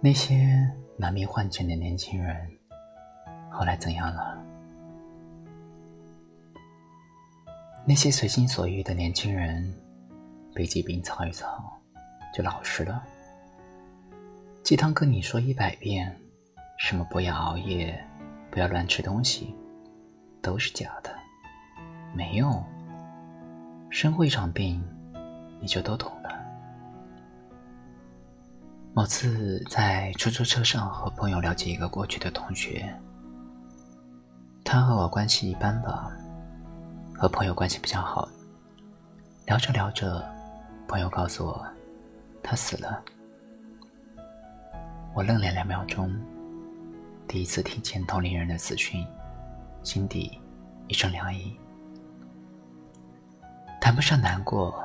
那些难迷幻境的年轻人，后来怎样了？那些随心所欲的年轻人，被疾病操一操，就老实了。鸡汤跟你说一百遍，什么不要熬夜，不要乱吃东西，都是假的，没用。生过一场病，你就都懂。某次在出租车上和朋友聊起一个过去的同学，他和我关系一般吧，和朋友关系比较好。聊着聊着，朋友告诉我，他死了。我愣了两秒钟，第一次听见同龄人的死讯，心底一阵凉意。谈不上难过，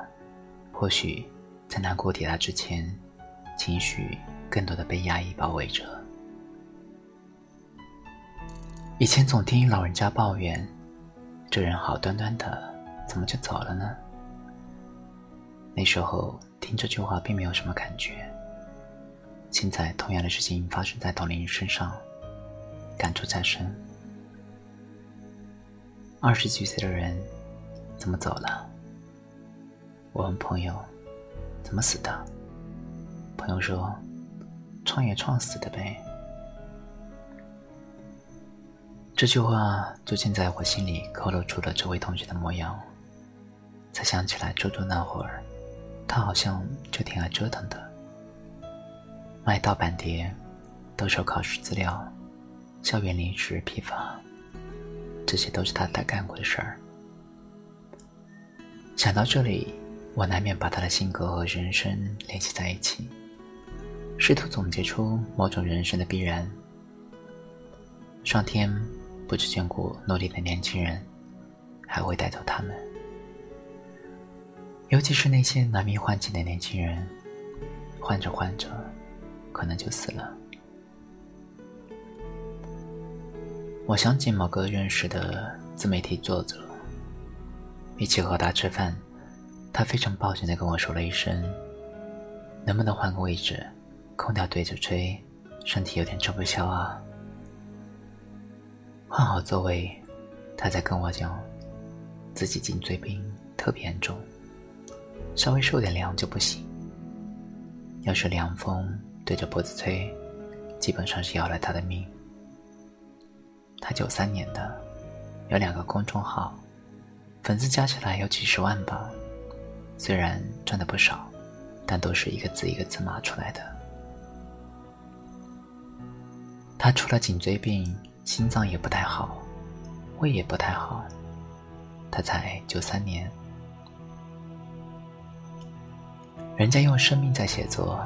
或许在难过抵达之前。情绪更多的被压抑包围着。以前总听老人家抱怨，这人好端端的，怎么就走了呢？那时候听这句话并没有什么感觉。现在同样的事情发生在同龄人身上，感触再深。二十几岁的人怎么走了？我问朋友，怎么死的？朋友说：“创业创死的呗。”这句话逐渐在我心里勾勒出了这位同学的模样。才想起来，周周那会儿，他好像就挺爱折腾的，卖盗版碟、兜售考试资料、校园零食批发，这些都是他干过的事儿。想到这里，我难免把他的性格和人生联系在一起。试图总结出某种人生的必然。上天不只眷顾努力的年轻人，还会带走他们。尤其是那些难迷幻境的年轻人，患着患着，可能就死了。我想起某个认识的自媒体作者，一起和他吃饭，他非常抱歉的跟我说了一声：“能不能换个位置？”空调对着吹，身体有点吃不消啊。换好座位，他在跟我讲，自己颈椎病特别严重，稍微受点凉就不行。要是凉风对着脖子吹，基本上是要了他的命。他九三年的，有两个公众号，粉丝加起来有几十万吧。虽然赚的不少，但都是一个字一个字码出来的。他除了颈椎病，心脏也不太好，胃也不太好。他才九三年，人家用生命在写作，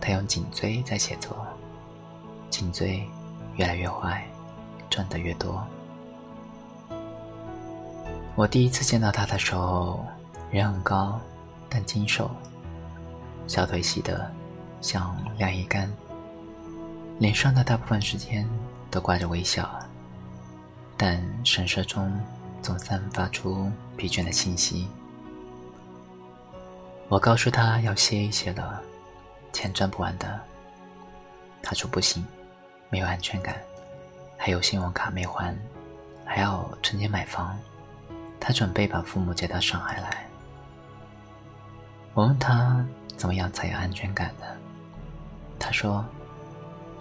他用颈椎在写作，颈椎越来越坏，赚的越多。我第一次见到他的时候，人很高，但精瘦，小腿细的像晾衣杆。脸上的大部分时间都挂着微笑，但神色中总散发出疲倦的气息。我告诉他要歇一歇了，钱赚不完的。他说不行，没有安全感，还有信用卡没还，还要存钱买房。他准备把父母接到上海来。我问他怎么样才有安全感呢？他说。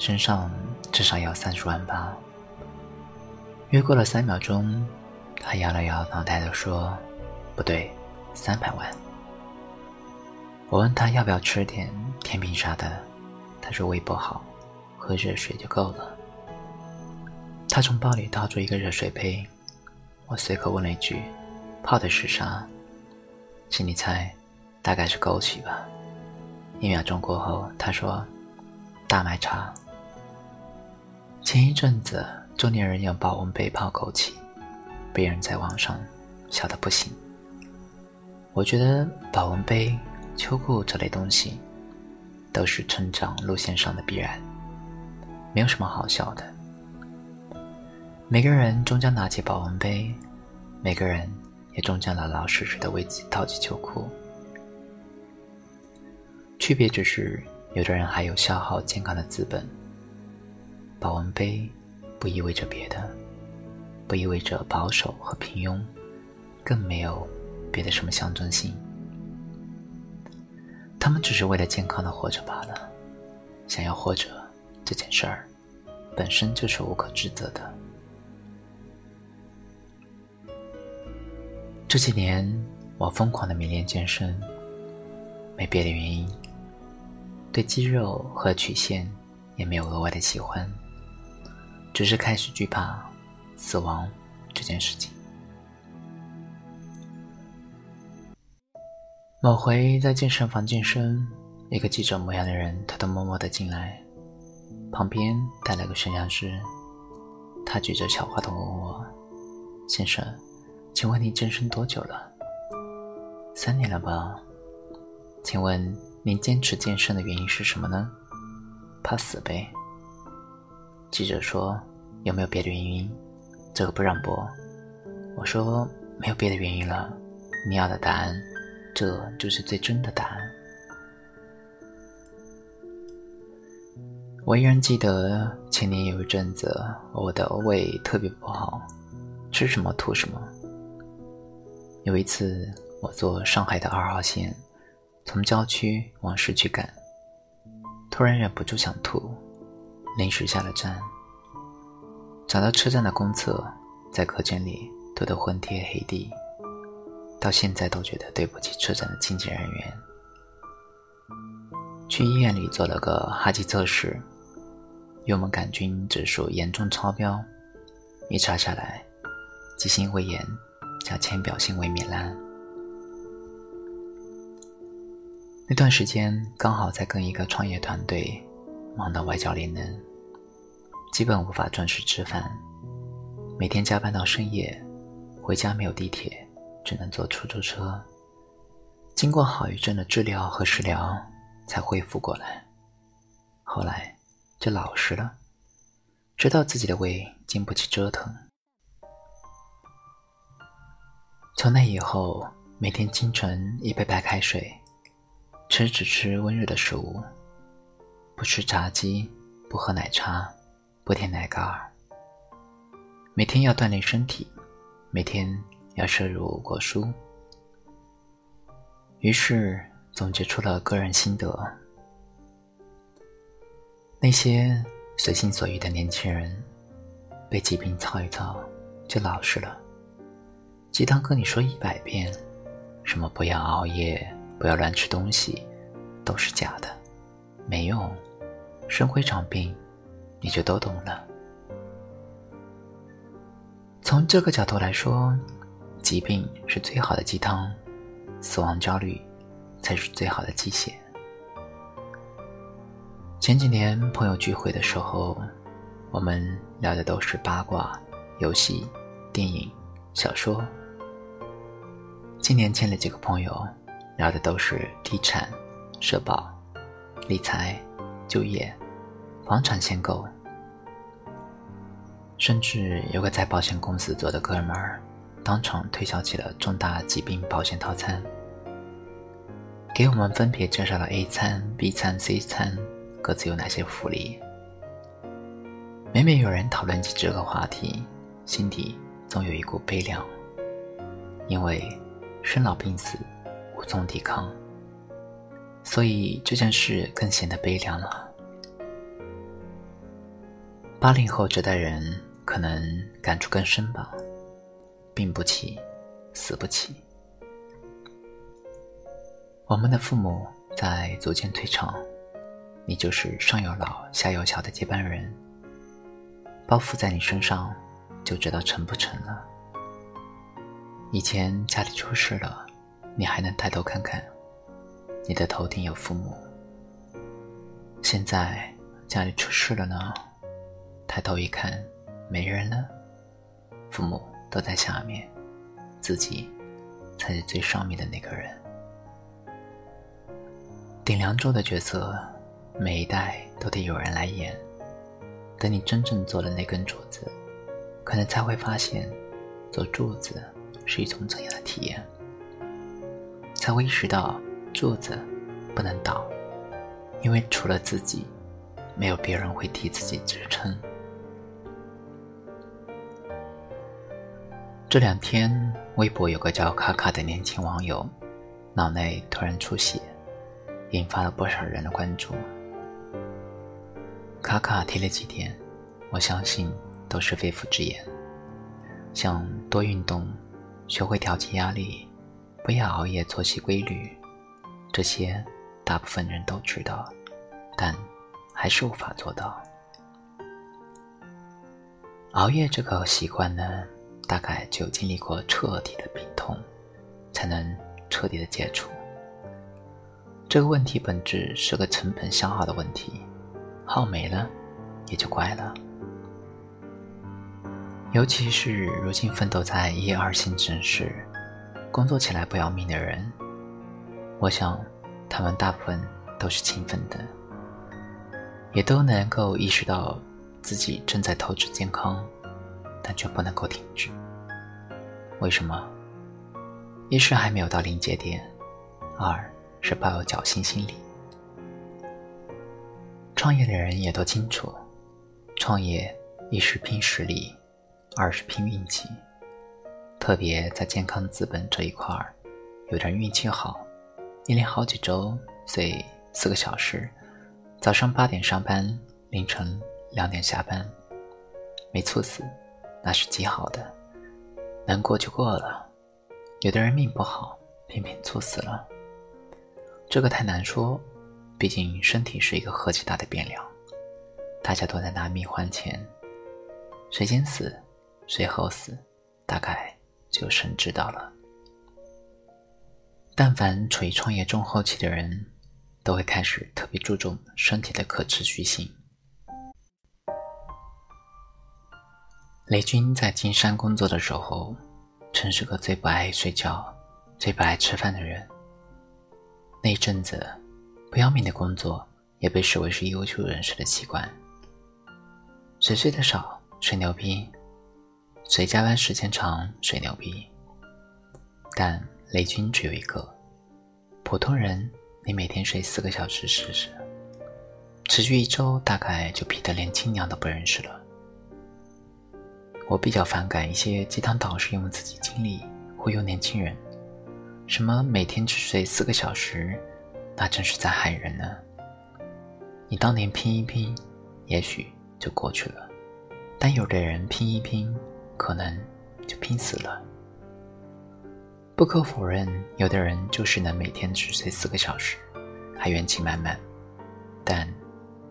身上至少要三十万吧。约过了三秒钟，他摇了摇脑袋的说：“不对，三百万。”我问他要不要吃点甜品啥的，他说胃不好，喝热水就够了。他从包里掏出一个热水杯，我随口问了一句：“泡的是啥？”心里猜，大概是枸杞吧。一秒钟过后，他说：“大麦茶。”前一阵子，中年人用保温杯泡枸杞，被人在网上笑得不行。我觉得保温杯、秋裤这类东西，都是成长路线上的必然，没有什么好笑的。每个人终将拿起保温杯，每个人也终将老老实实的为自己套起秋裤，区别只是有的人还有消耗健康的资本。保温杯不意味着别的，不意味着保守和平庸，更没有别的什么象征性。他们只是为了健康的活着罢了。想要活着这件事儿，本身就是无可指责的。这几年，我疯狂的迷恋健身，没别的原因，对肌肉和曲线也没有额外的喜欢。只是开始惧怕死亡这件事情。某回在健身房健身，一个记者模样的人偷偷摸摸的进来，旁边带了个摄像师。他举着小话筒问我：“先生，请问你健身多久了？”“三年了吧？”“请问您坚持健身的原因是什么呢？”“怕死呗。”记者说：“有没有别的原因？”这个不让播。我说：“没有别的原因了。”你要的答案，这就是最真的答案。我依然记得前年有一阵子，我的胃特别不好，吃什么吐什么。有一次，我坐上海的二号线，从郊区往市区赶，突然忍不住想吐。临时下了站，找到车站的公厕，在客间里吐得昏天黑地，到现在都觉得对不起车站的清洁人员。去医院里做了个哈气测试，幽门杆菌指数严重超标，一查下来，急性胃炎加浅表性胃糜烂。那段时间刚好在跟一个创业团队。忙到外焦里嫩，基本无法准时吃饭，每天加班到深夜，回家没有地铁，只能坐出租车。经过好一阵的治疗和食疗，才恢复过来。后来就老实了，知道自己的胃经不起折腾。从那以后，每天清晨一杯白开水，吃只吃温热的食物。不吃炸鸡，不喝奶茶，不舔奶盖儿。每天要锻炼身体，每天要摄入果蔬。于是总结出了个人心得：那些随心所欲的年轻人，被疾病操一操就老实了。鸡汤跟你说一百遍，什么不要熬夜，不要乱吃东西，都是假的。没用，生会长病，你就都懂了。从这个角度来说，疾病是最好的鸡汤，死亡焦虑才是最好的鸡血。前几年朋友聚会的时候，我们聊的都是八卦、游戏、电影、小说。今年见了几个朋友，聊的都是地产、社保。理财、就业、房产限购，甚至有个在保险公司做的哥们儿，当场推销起了重大疾病保险套餐，给我们分别介绍了 A 餐、B 餐、C 餐各自有哪些福利。每每有人讨论起这个话题，心底总有一股悲凉，因为生老病死无从抵抗。所以这件事更显得悲凉了。八零后这代人可能感触更深吧，病不起，死不起。我们的父母在逐渐退场，你就是上有老下有小的接班人，包袱在你身上，就知道沉不沉了。以前家里出事了，你还能抬头看看。你的头顶有父母，现在家里出事了呢，抬头一看，没人了，父母都在下面，自己才是最上面的那个人。顶梁柱的角色，每一代都得有人来演。等你真正做了那根柱子，可能才会发现，做柱子是一种怎样的体验，才会意识到。柱子不能倒，因为除了自己，没有别人会替自己支撑。这两天，微博有个叫卡卡的年轻网友，脑内突然出血，引发了不少人的关注。卡卡提了几点，我相信都是肺腑之言，像多运动、学会调节压力、不要熬夜、作息规律，这些大部分人都知道，但还是无法做到。熬夜这个习惯呢？大概只有经历过彻底的病痛，才能彻底的解除。这个问题本质是个成本消耗的问题，耗没了也就怪了。尤其是如今奋斗在一二线城市，工作起来不要命的人，我想他们大部分都是勤奋的，也都能够意识到自己正在透支健康。但却不能够停止，为什么？一是还没有到临界点，二是抱有侥幸心理。创业的人也都清楚，创业一是拼实力，二是拼运气。特别在健康资本这一块儿，有人运气好，一连好几周睡四个小时，早上八点上班，凌晨两点下班，没猝死。那是极好的，能过就过了。有的人命不好，偏偏猝死了。这个太难说，毕竟身体是一个何其大的变量。大家都在拿命换钱，谁先死，谁后死，大概只有神知道了。但凡处于创业中后期的人，都会开始特别注重身体的可持续性。雷军在金山工作的时候，曾是个最不爱睡觉、最不爱吃饭的人。那一阵子，不要命的工作也被视为是优秀人士的习惯。谁睡得少，谁牛逼；谁加班时间长，谁牛逼。但雷军只有一个：普通人，你每天睡四个小时试试，持续一周，大概就皮得连亲娘都不认识了。我比较反感一些鸡汤导师用自己经历忽悠年轻人，什么每天只睡四个小时，那真是在害人呢。你当年拼一拼，也许就过去了，但有的人拼一拼，可能就拼死了。不可否认，有的人就是能每天只睡四个小时，还元气满满，但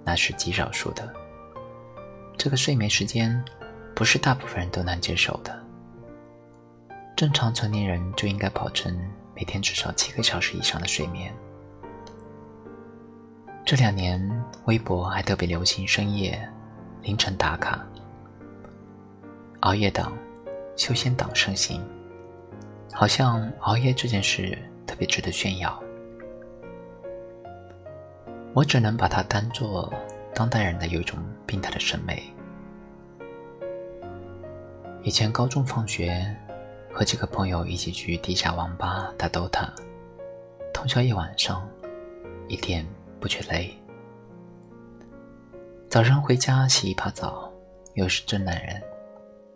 那是极少数的。这个睡眠时间。不是大部分人都能接受的。正常成年人就应该保证每天至少七个小时以上的睡眠。这两年，微博还特别流行深夜、凌晨打卡，熬夜党、修仙党盛行，好像熬夜这件事特别值得炫耀。我只能把它当做当代人的有一种病态的审美。以前高中放学，和几个朋友一起去地下网吧打 DOTA，通宵一晚上，一点不觉累。早上回家洗一把澡，又是真男人，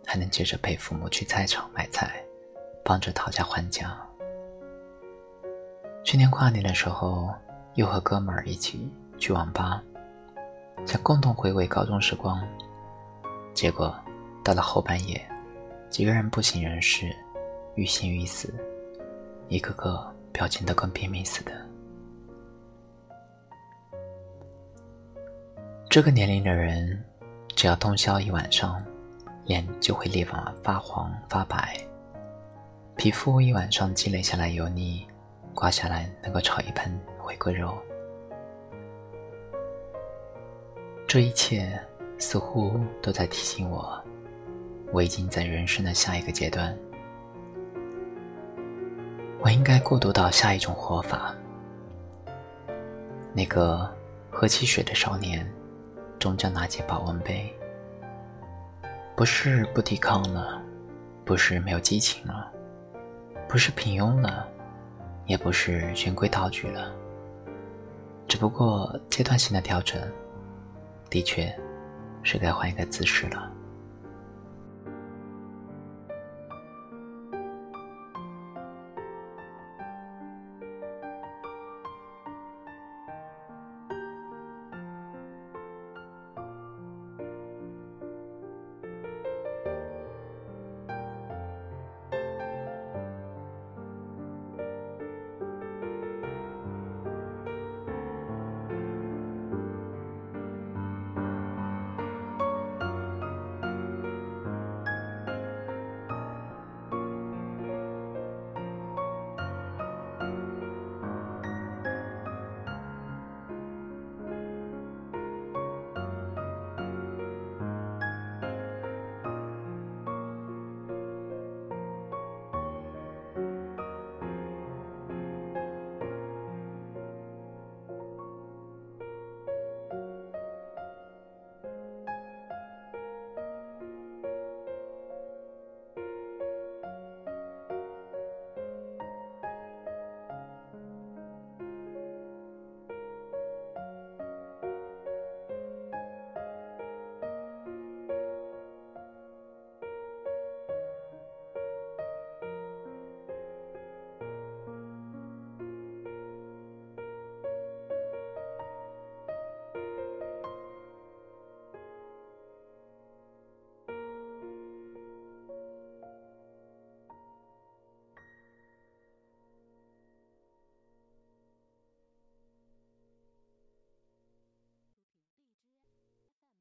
还能接着陪父母去菜场买菜，帮着讨价还价。去年跨年的时候，又和哥们儿一起去网吧，想共同回味高中时光，结果到了后半夜。几个人不省人事，欲仙欲死，一个个表情都跟拼命似的。这个年龄的人，只要通宵一晚上，脸就会立马发黄发白，皮肤一晚上积累下来油腻，刮下来能够炒一盆回锅肉。这一切似乎都在提醒我。我已经在人生的下一个阶段，我应该过渡到下一种活法。那个喝汽水的少年，终将拿起保温杯。不是不抵抗了，不是没有激情了，不是平庸了，也不是循规蹈矩了，只不过阶段性的调整，的确是该换一个姿势了。